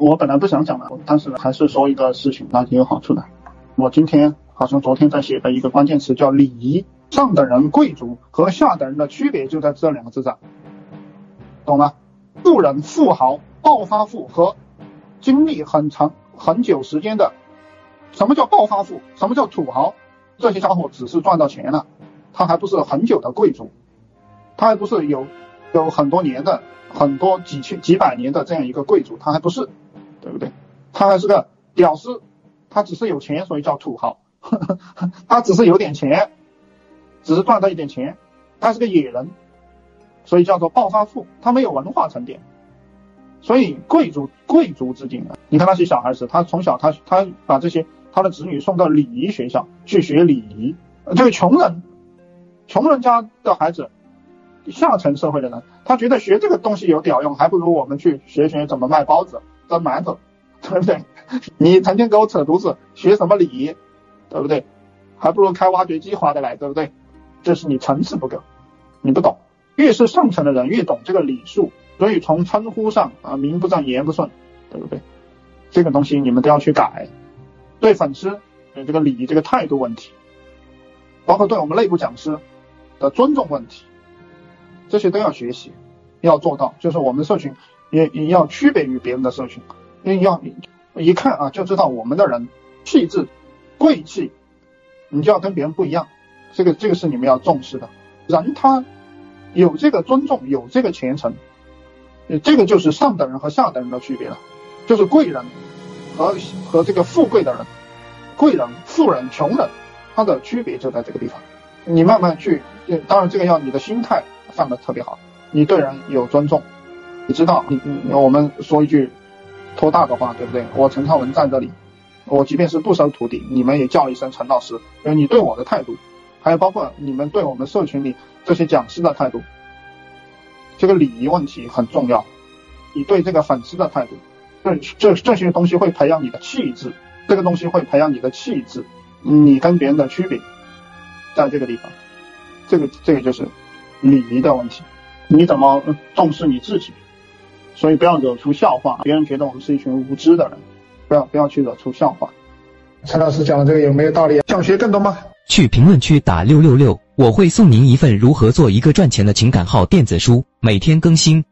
我本来不想讲的，但是还是说一个事情，那挺有好处的。我今天好像昨天在写的一个关键词叫礼仪，上等人、贵族和下等人的区别就在这两个字上，懂吗？富人、富豪、暴发户和经历很长很久时间的，什么叫暴发户？什么叫土豪？这些家伙只是赚到钱了，他还不是很久的贵族，他还不是有有很多年的。很多几千几百年的这样一个贵族，他还不是，对不对？他还是个屌丝，他只是有钱，所以叫土豪。他只是有点钱，只是赚到一点钱，他是个野人，所以叫做暴发户。他没有文化沉淀，所以贵族贵族之间啊，你看那些小孩子，他从小他他把这些他的子女送到礼仪学校去学礼仪，这个穷人穷人家的孩子。下层社会的人，他觉得学这个东西有屌用，还不如我们去学学怎么卖包子、蒸馒头，对不对？你成天给我扯犊子，学什么礼仪，对不对？还不如开挖掘机划得来，对不对？这是你层次不够，你不懂。越是上层的人越懂这个礼数，所以从称呼上啊，名不正言不顺，对不对？这个东西你们都要去改。对粉丝的这个礼仪这个态度问题，包括对我们内部讲师的尊重问题。这些都要学习，要做到，就是我们社群也也要区别于别人的社群，因为要一看啊就知道我们的人气质贵气，你就要跟别人不一样，这个这个是你们要重视的。人他有这个尊重，有这个虔诚，这个就是上等人和下等人的区别了，就是贵人和和这个富贵的人，贵人、富人、穷人，他的区别就在这个地方。你慢慢去，当然这个要你的心态。放的特别好，你对人有尊重，你知道，你你我们说一句托大的话，对不对？我陈昌文在这里，我即便是不收徒弟，你们也叫一声陈老师，因为你对我的态度，还有包括你们对我们社群里这些讲师的态度，这个礼仪问题很重要。你对这个粉丝的态度，这这这些东西会培养你的气质，这个东西会培养你的气质，你跟别人的区别，在这个地方，这个这个就是。礼仪的问题，你怎么重视你自己？所以不要惹出笑话，别人觉得我们是一群无知的人，不要不要去惹出笑话。陈老师讲的这个有没有道理？想学更多吗？去评论区打六六六，我会送您一份如何做一个赚钱的情感号电子书，每天更新。